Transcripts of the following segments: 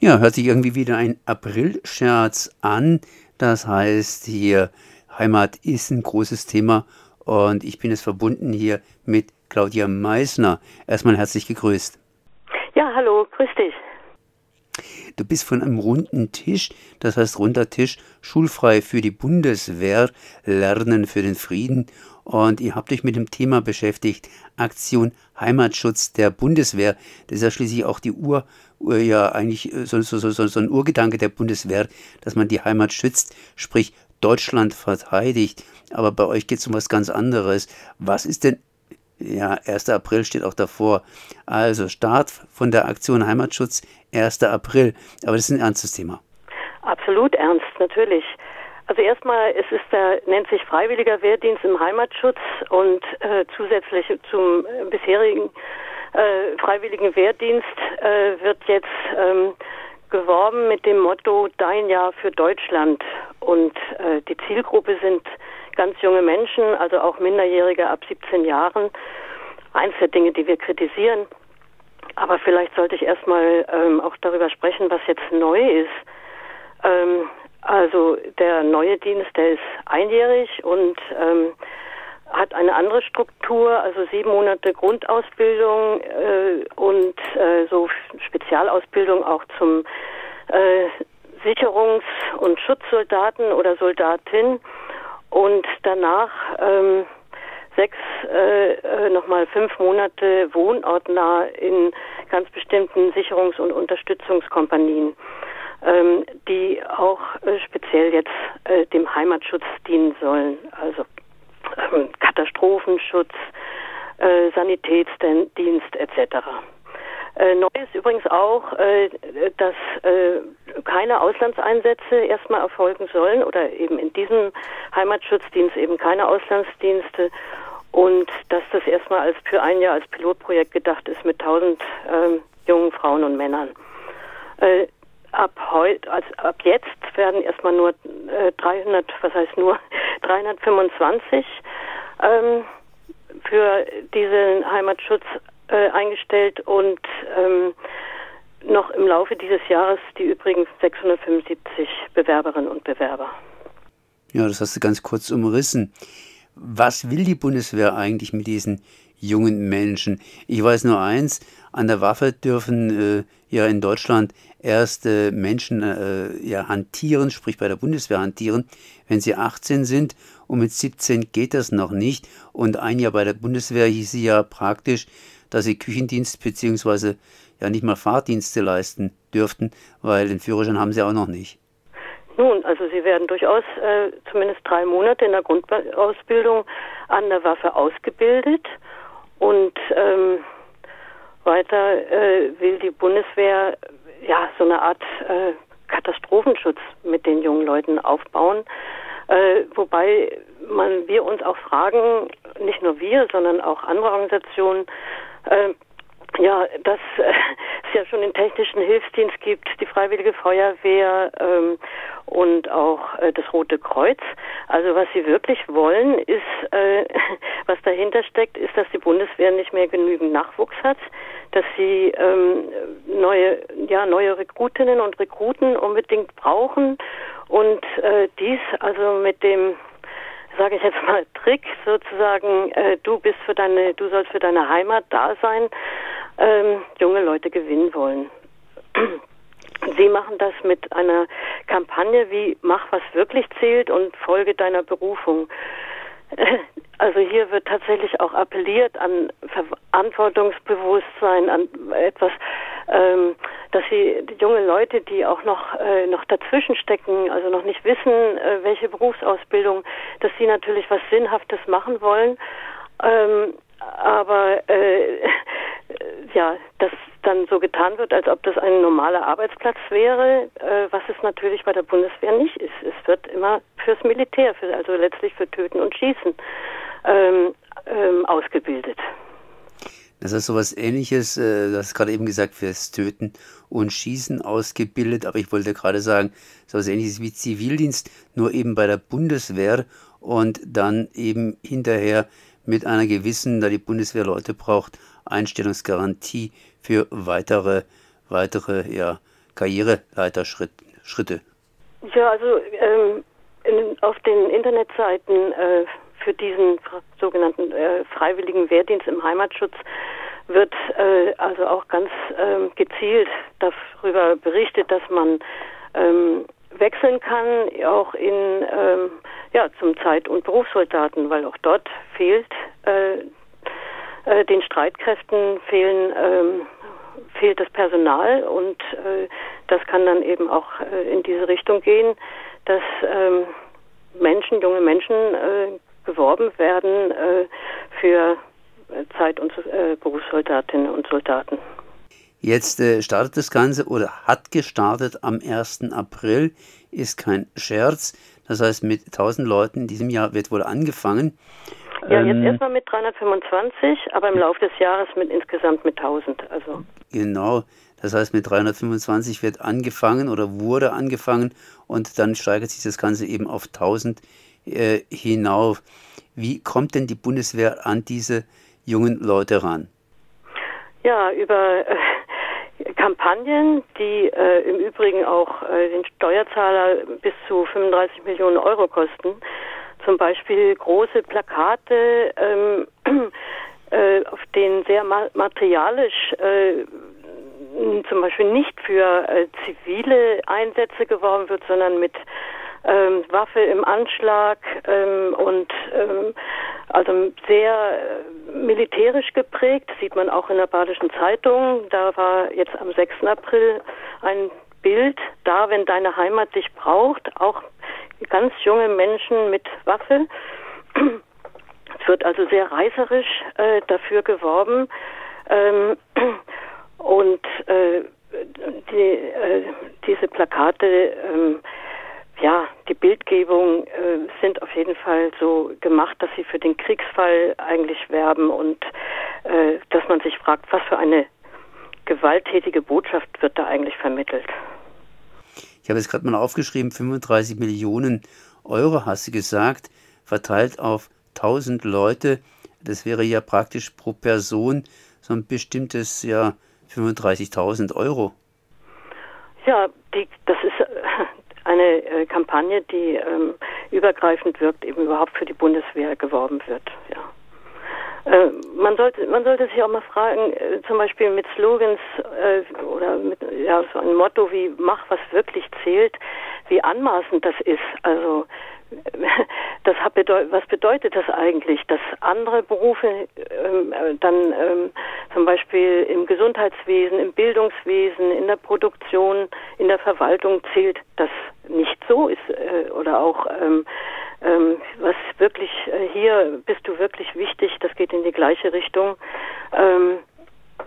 Ja, hört sich irgendwie wieder ein April-Scherz an. Das heißt hier, Heimat ist ein großes Thema und ich bin es verbunden hier mit Claudia Meissner. Erstmal herzlich gegrüßt. Ja, hallo, grüß dich. Du bist von einem runden Tisch, das heißt runder Tisch, schulfrei für die Bundeswehr, Lernen für den Frieden. Und ihr habt euch mit dem Thema beschäftigt, Aktion Heimatschutz der Bundeswehr. Das ist ja schließlich auch die Ur, ja eigentlich äh, so, so, so, so ein Urgedanke der Bundeswehr, dass man die Heimat schützt, sprich Deutschland verteidigt. Aber bei euch geht es um was ganz anderes. Was ist denn ja, 1. April steht auch davor. Also Start von der Aktion Heimatschutz 1. April. Aber das ist ein ernstes Thema. Absolut ernst, natürlich. Also erstmal, es ist der, nennt sich Freiwilliger Wehrdienst im Heimatschutz und äh, zusätzlich zum äh, bisherigen äh, Freiwilligen Wehrdienst äh, wird jetzt ähm, geworben mit dem Motto Dein Jahr für Deutschland. Und äh, die Zielgruppe sind ganz junge Menschen, also auch Minderjährige ab 17 Jahren. Eins der Dinge, die wir kritisieren. Aber vielleicht sollte ich erstmal ähm, auch darüber sprechen, was jetzt neu ist. Ähm, also der neue Dienst, der ist einjährig und ähm, hat eine andere Struktur, also sieben Monate Grundausbildung äh, und äh, so Spezialausbildung auch zum äh, Sicherungs- und Schutzsoldaten oder Soldatin. Und danach ähm, sechs, äh, äh, nochmal fünf Monate wohnortnah in ganz bestimmten Sicherungs- und Unterstützungskompanien, ähm, die auch äh, speziell jetzt äh, dem Heimatschutz dienen sollen, also ähm, Katastrophenschutz, äh, Sanitätsdienst etc. Äh, neu ist übrigens auch, äh, dass äh, keine Auslandseinsätze erstmal erfolgen sollen oder eben in diesem Heimatschutzdienst eben keine Auslandsdienste und dass das erstmal als für ein Jahr als Pilotprojekt gedacht ist mit 1000 ähm, jungen Frauen und Männern. Ab heute, also ab jetzt werden erstmal nur äh, 300, was heißt nur 325 ähm, für diesen Heimatschutz äh, eingestellt und ähm, noch im Laufe dieses Jahres die übrigen 675 Bewerberinnen und Bewerber. Ja, das hast du ganz kurz umrissen. Was will die Bundeswehr eigentlich mit diesen jungen Menschen? Ich weiß nur eins, an der Waffe dürfen äh, ja in Deutschland erst äh, Menschen äh, ja hantieren, sprich bei der Bundeswehr hantieren, wenn sie 18 sind und mit 17 geht das noch nicht. Und ein Jahr bei der Bundeswehr hieß sie ja praktisch, dass sie Küchendienst bzw. ja nicht mal Fahrdienste leisten dürften, weil den Führerschein haben sie auch noch nicht. Nun, also sie werden durchaus äh, zumindest drei Monate in der Grundausbildung an der Waffe ausgebildet und ähm, weiter äh, will die Bundeswehr ja so eine Art äh, Katastrophenschutz mit den jungen Leuten aufbauen. Äh, wobei man wir uns auch fragen, nicht nur wir, sondern auch andere Organisationen, äh, ja, dass äh, es ja schon den technischen Hilfsdienst gibt, die Freiwillige Feuerwehr ähm, und auch äh, das Rote Kreuz. Also was sie wirklich wollen, ist, äh, was dahinter steckt, ist, dass die Bundeswehr nicht mehr genügend Nachwuchs hat, dass sie ähm, neue, ja, neue Rekrutinnen und Rekruten unbedingt brauchen und äh, dies also mit dem sage ich jetzt mal, Trick sozusagen, äh, du bist für deine, du sollst für deine Heimat da sein, ähm, junge Leute gewinnen wollen. Sie machen das mit einer Kampagne wie Mach, was wirklich zählt und Folge deiner Berufung. Also hier wird tatsächlich auch appelliert an Verantwortungsbewusstsein, an etwas, ähm, dass sie junge Leute, die auch noch äh, noch dazwischen stecken, also noch nicht wissen, äh, welche Berufsausbildung, dass sie natürlich was Sinnhaftes machen wollen, ähm, aber äh, ja, dass dann so getan wird, als ob das ein normaler Arbeitsplatz wäre, äh, was es natürlich bei der Bundeswehr nicht ist. Es wird immer fürs Militär, für, also letztlich für Töten und Schießen ähm, ähm, ausgebildet. Das ist sowas ähnliches, äh, du hast gerade eben gesagt, fürs Töten und Schießen ausgebildet, aber ich wollte gerade sagen, sowas ähnliches wie Zivildienst, nur eben bei der Bundeswehr und dann eben hinterher mit einer gewissen, da die Bundeswehr Leute braucht, Einstellungsgarantie für weitere, weitere ja, Karriereleiterschritte? Ja, also ähm, in, auf den Internetseiten äh, für diesen sogenannten äh, freiwilligen Wehrdienst im Heimatschutz wird äh, also auch ganz ähm, gezielt darüber berichtet, dass man ähm, wechseln kann, auch in ähm, ja zum Zeit- und Berufssoldaten, weil auch dort fehlt äh, äh, den Streitkräften fehlen ähm, fehlt das Personal und äh, das kann dann eben auch äh, in diese Richtung gehen, dass ähm, Menschen, junge Menschen äh, geworben werden äh, für Zeit- und äh, Berufssoldatinnen und Soldaten. Jetzt äh, startet das Ganze oder hat gestartet am 1. April, ist kein Scherz. Das heißt, mit 1000 Leuten in diesem Jahr wird wohl angefangen. Ja, jetzt ähm, erstmal mit 325, aber im Laufe des Jahres mit insgesamt mit 1000. Also. Genau, das heißt, mit 325 wird angefangen oder wurde angefangen und dann steigert sich das Ganze eben auf 1000 äh, hinauf. Wie kommt denn die Bundeswehr an diese jungen Leute ran? Ja, über äh, Kampagnen, die äh, im Übrigen auch äh, den Steuerzahler bis zu 35 Millionen Euro kosten. Zum Beispiel große Plakate, ähm, äh, auf denen sehr ma materialisch äh, zum Beispiel nicht für äh, zivile Einsätze geworben wird, sondern mit ähm, Waffe im Anschlag ähm, und ähm, also sehr äh, militärisch geprägt, sieht man auch in der Badischen Zeitung. Da war jetzt am 6. April ein Bild da, wenn deine Heimat dich braucht, auch ganz junge Menschen mit Waffe. Es wird also sehr reißerisch äh, dafür geworben. Ähm, und äh, die, äh, diese Plakate ähm, ja, die Bildgebung äh, sind auf jeden Fall so gemacht, dass sie für den Kriegsfall eigentlich werben und äh, dass man sich fragt, was für eine gewalttätige Botschaft wird da eigentlich vermittelt. Ich habe jetzt gerade mal aufgeschrieben, 35 Millionen Euro hast du gesagt, verteilt auf 1000 Leute. Das wäre ja praktisch pro Person so ein bestimmtes, ja, 35.000 Euro. Ja, die, das ist eine äh, Kampagne, die ähm, übergreifend wirkt, eben überhaupt für die Bundeswehr geworben wird. Ja. Äh, man sollte man sollte sich auch mal fragen, äh, zum Beispiel mit Slogans äh, oder mit ja so ein Motto wie "Mach was wirklich zählt", wie anmaßend das ist. Also das hat bedeutet, was bedeutet das eigentlich, dass andere Berufe ähm, äh, dann ähm, zum Beispiel im Gesundheitswesen, im Bildungswesen, in der Produktion, in der Verwaltung zählt, das nicht so ist äh, oder auch ähm, ähm, was wirklich äh, hier bist du wirklich wichtig, das geht in die gleiche Richtung. Ähm,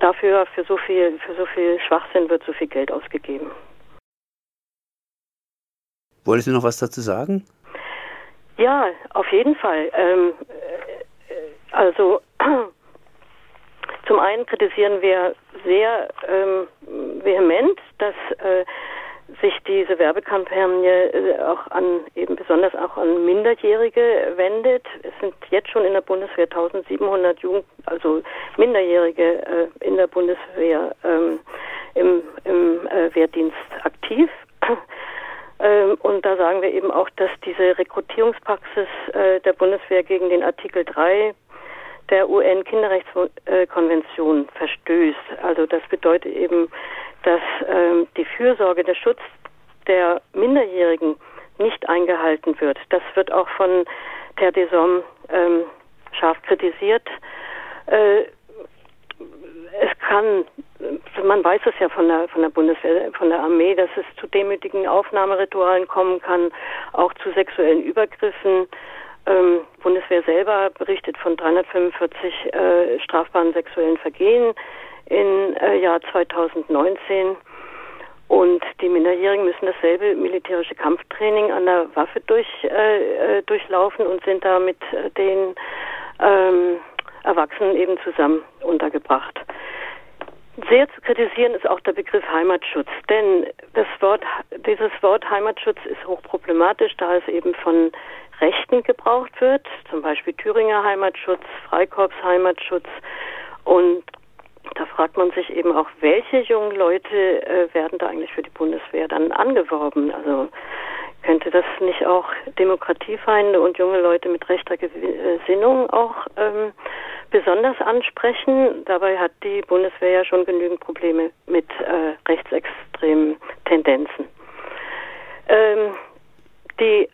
dafür für so viel für so viel Schwachsinn wird so viel Geld ausgegeben. Wolltest du noch was dazu sagen? Ja, auf jeden Fall. Ähm, äh, also zum einen kritisieren wir sehr ähm, vehement, dass äh, sich diese Werbekampagne äh, auch an eben besonders auch an Minderjährige wendet. Es sind jetzt schon in der Bundeswehr 1700 Jugend, also Minderjährige äh, in der Bundeswehr ähm, im, im äh, Wehrdienst aktiv. Ähm, und da sagen wir eben auch, dass diese Rekrutierungspraxis äh, der Bundeswehr gegen den Artikel 3 der UN-Kinderrechtskonvention verstößt. Also das bedeutet eben, dass ähm, die Fürsorge, der Schutz der Minderjährigen nicht eingehalten wird. Das wird auch von Ter Desom ähm, scharf kritisiert. Äh, es kann, man weiß es ja von der, von der Bundeswehr, von der Armee, dass es zu demütigen Aufnahmeritualen kommen kann, auch zu sexuellen Übergriffen. Ähm, Bundeswehr selber berichtet von 345 äh, strafbaren sexuellen Vergehen im äh, Jahr 2019. Und die Minderjährigen müssen dasselbe militärische Kampftraining an der Waffe durch, äh, äh durchlaufen und sind da mit äh, den ähm, Erwachsenen eben zusammen untergebracht. Sehr zu kritisieren ist auch der Begriff Heimatschutz, denn das Wort, dieses Wort Heimatschutz ist hochproblematisch, da es eben von Rechten gebraucht wird, zum Beispiel Thüringer Heimatschutz, Freikorps Heimatschutz und da fragt man sich eben auch, welche jungen Leute äh, werden da eigentlich für die Bundeswehr dann angeworben? Also könnte das nicht auch Demokratiefeinde und junge Leute mit rechter Gesinnung auch ähm, besonders ansprechen? Dabei hat die Bundeswehr ja schon genügend Probleme mit äh, rechtsextremen Tendenzen. Ähm, die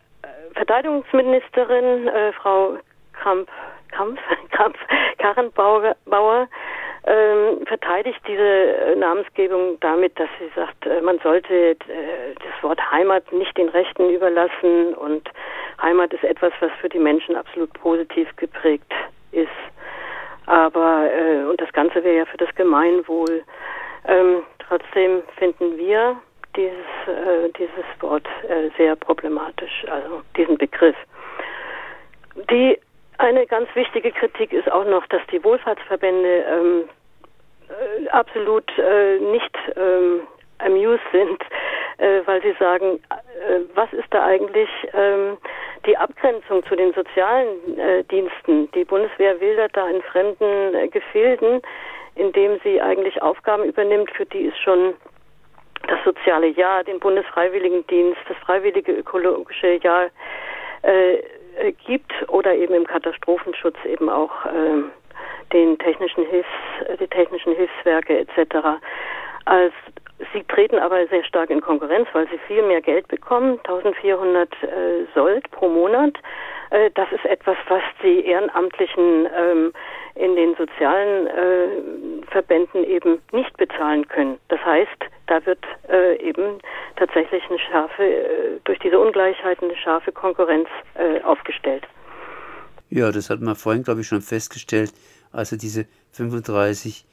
Verteidigungsministerin, äh, Frau Kramp, Krampf, Krampf, Karrenbauer, ähm, verteidigt diese äh, Namensgebung damit, dass sie sagt, äh, man sollte äh, das Wort Heimat nicht den Rechten überlassen und Heimat ist etwas, was für die Menschen absolut positiv geprägt ist. Aber äh, und das Ganze wäre ja für das Gemeinwohl. Ähm, trotzdem finden wir dieses äh, dieses Wort sehr problematisch, also diesen Begriff. Die eine ganz wichtige Kritik ist auch noch, dass die Wohlfahrtsverbände ähm, äh, absolut äh, nicht ähm, amused sind, äh, weil sie sagen, äh, was ist da eigentlich ähm, die Abgrenzung zu den sozialen äh, Diensten? Die Bundeswehr wildert da in fremden äh, Gefilden, indem sie eigentlich Aufgaben übernimmt, für die es schon das soziale Jahr, den Bundesfreiwilligendienst, das freiwillige ökologische Jahr äh, gibt oder eben im Katastrophenschutz eben auch äh, den technischen Hilfs, äh, die technischen Hilfswerke etc. Als Sie treten aber sehr stark in Konkurrenz, weil sie viel mehr Geld bekommen, 1400 äh, Sold pro Monat. Äh, das ist etwas, was die Ehrenamtlichen ähm, in den sozialen äh, Verbänden eben nicht bezahlen können. Das heißt, da wird äh, eben tatsächlich eine scharfe, äh, durch diese Ungleichheit eine scharfe Konkurrenz äh, aufgestellt. Ja, das hat man vorhin, glaube ich, schon festgestellt, als er diese 35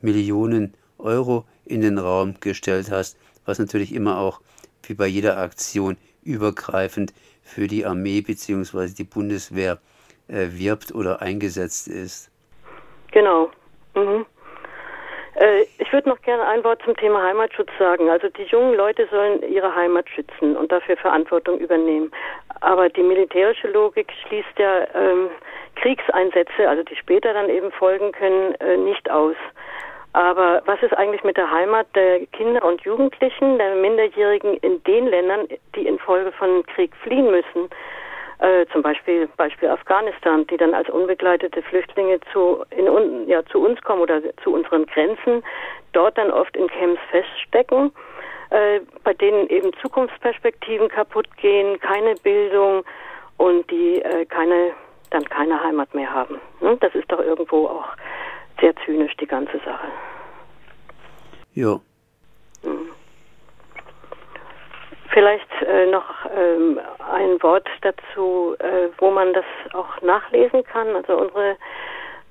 Millionen Euro in den Raum gestellt hast, was natürlich immer auch wie bei jeder Aktion übergreifend für die Armee bzw. die Bundeswehr äh, wirbt oder eingesetzt ist. Genau. Mhm. Äh, ich würde noch gerne ein Wort zum Thema Heimatschutz sagen. Also die jungen Leute sollen ihre Heimat schützen und dafür Verantwortung übernehmen. Aber die militärische Logik schließt ja ähm, Kriegseinsätze, also die später dann eben folgen können, äh, nicht aus. Aber was ist eigentlich mit der Heimat der Kinder und Jugendlichen, der Minderjährigen in den Ländern, die infolge von Krieg fliehen müssen? Äh, zum Beispiel Beispiel Afghanistan, die dann als unbegleitete Flüchtlinge zu, in, ja, zu uns kommen oder zu unseren Grenzen, dort dann oft in Camps feststecken, äh, bei denen eben Zukunftsperspektiven kaputt gehen, keine Bildung und die äh, keine dann keine Heimat mehr haben. Hm? Das ist doch irgendwo auch sehr zynisch, die ganze Sache. Ja. Hm. Vielleicht äh, noch ähm, ein Wort dazu, äh, wo man das auch nachlesen kann. Also unsere,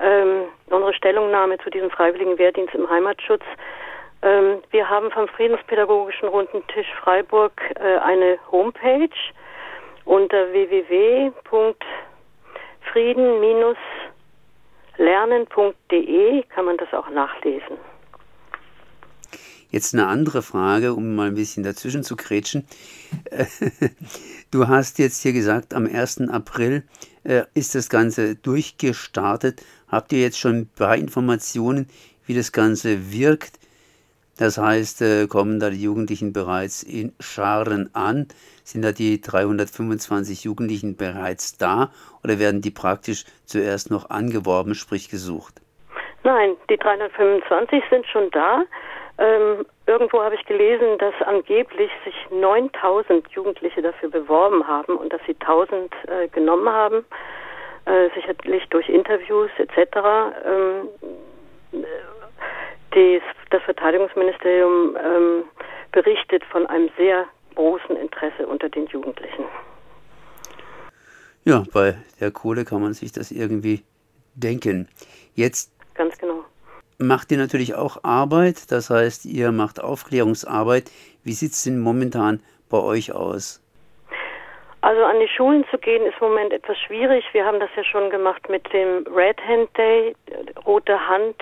ähm, unsere Stellungnahme zu diesem freiwilligen Wehrdienst im Heimatschutz. Ähm, wir haben vom Friedenspädagogischen Runden Tisch Freiburg äh, eine Homepage unter www.frieden- lernen.de kann man das auch nachlesen. Jetzt eine andere Frage, um mal ein bisschen dazwischen zu kretschen. Du hast jetzt hier gesagt, am 1. April äh, ist das Ganze durchgestartet. Habt ihr jetzt schon ein paar Informationen, wie das Ganze wirkt? Das heißt, äh, kommen da die Jugendlichen bereits in Scharen an? Sind da die 325 Jugendlichen bereits da oder werden die praktisch zuerst noch angeworben, sprich gesucht? Nein, die 325 sind schon da. Ähm, irgendwo habe ich gelesen, dass angeblich sich 9000 Jugendliche dafür beworben haben und dass sie 1000 äh, genommen haben, äh, sicherlich durch Interviews etc. Ähm, des, das Verteidigungsministerium ähm, berichtet von einem sehr großen Interesse unter den Jugendlichen. Ja, bei der Kohle kann man sich das irgendwie denken. Jetzt ganz genau. Macht ihr natürlich auch Arbeit, das heißt, ihr macht Aufklärungsarbeit. Wie sieht es denn momentan bei euch aus? Also an die Schulen zu gehen ist im Moment etwas schwierig. Wir haben das ja schon gemacht mit dem Red Hand Day, Rote Hand,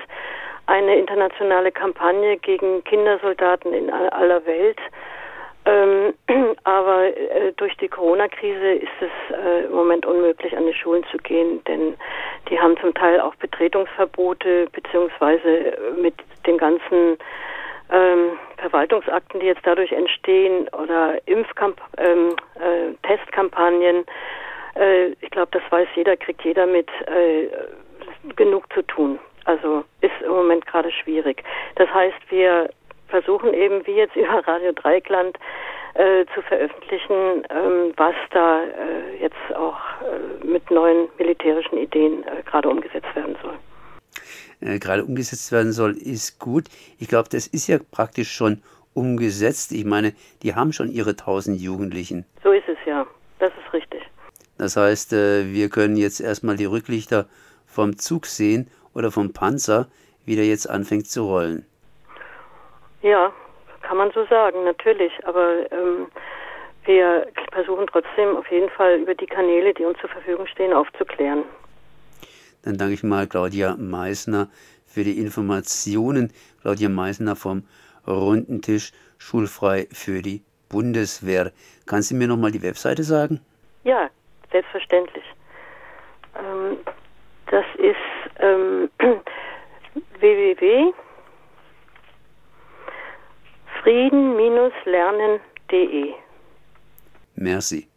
eine internationale Kampagne gegen Kindersoldaten in aller Welt. Ähm, aber äh, durch die Corona-Krise ist es äh, im Moment unmöglich, an die Schulen zu gehen, denn die haben zum Teil auch Betretungsverbote beziehungsweise mit den ganzen ähm, Verwaltungsakten, die jetzt dadurch entstehen oder Impfkamp ähm, äh, Testkampagnen. Äh, ich glaube, das weiß jeder, kriegt jeder mit äh, genug zu tun. Also ist im Moment gerade schwierig. Das heißt, wir versuchen eben, wie jetzt über Radio Dreikland, äh, zu veröffentlichen, ähm, was da äh, jetzt auch äh, mit neuen militärischen Ideen äh, gerade umgesetzt werden soll. Äh, gerade umgesetzt werden soll, ist gut. Ich glaube, das ist ja praktisch schon umgesetzt. Ich meine, die haben schon ihre tausend Jugendlichen. So ist es ja. Das ist richtig. Das heißt, äh, wir können jetzt erstmal die Rücklichter vom Zug sehen oder vom Panzer, wie der jetzt anfängt zu rollen. Ja, kann man so sagen, natürlich. Aber ähm, wir versuchen trotzdem auf jeden Fall über die Kanäle, die uns zur Verfügung stehen, aufzuklären. Dann danke ich mal Claudia Meissner für die Informationen. Claudia Meissner vom Runden Tisch Schulfrei für die Bundeswehr. Kannst du mir nochmal die Webseite sagen? Ja, selbstverständlich. Ähm, das ist ähm, www.frieden-lernen.de. Merci.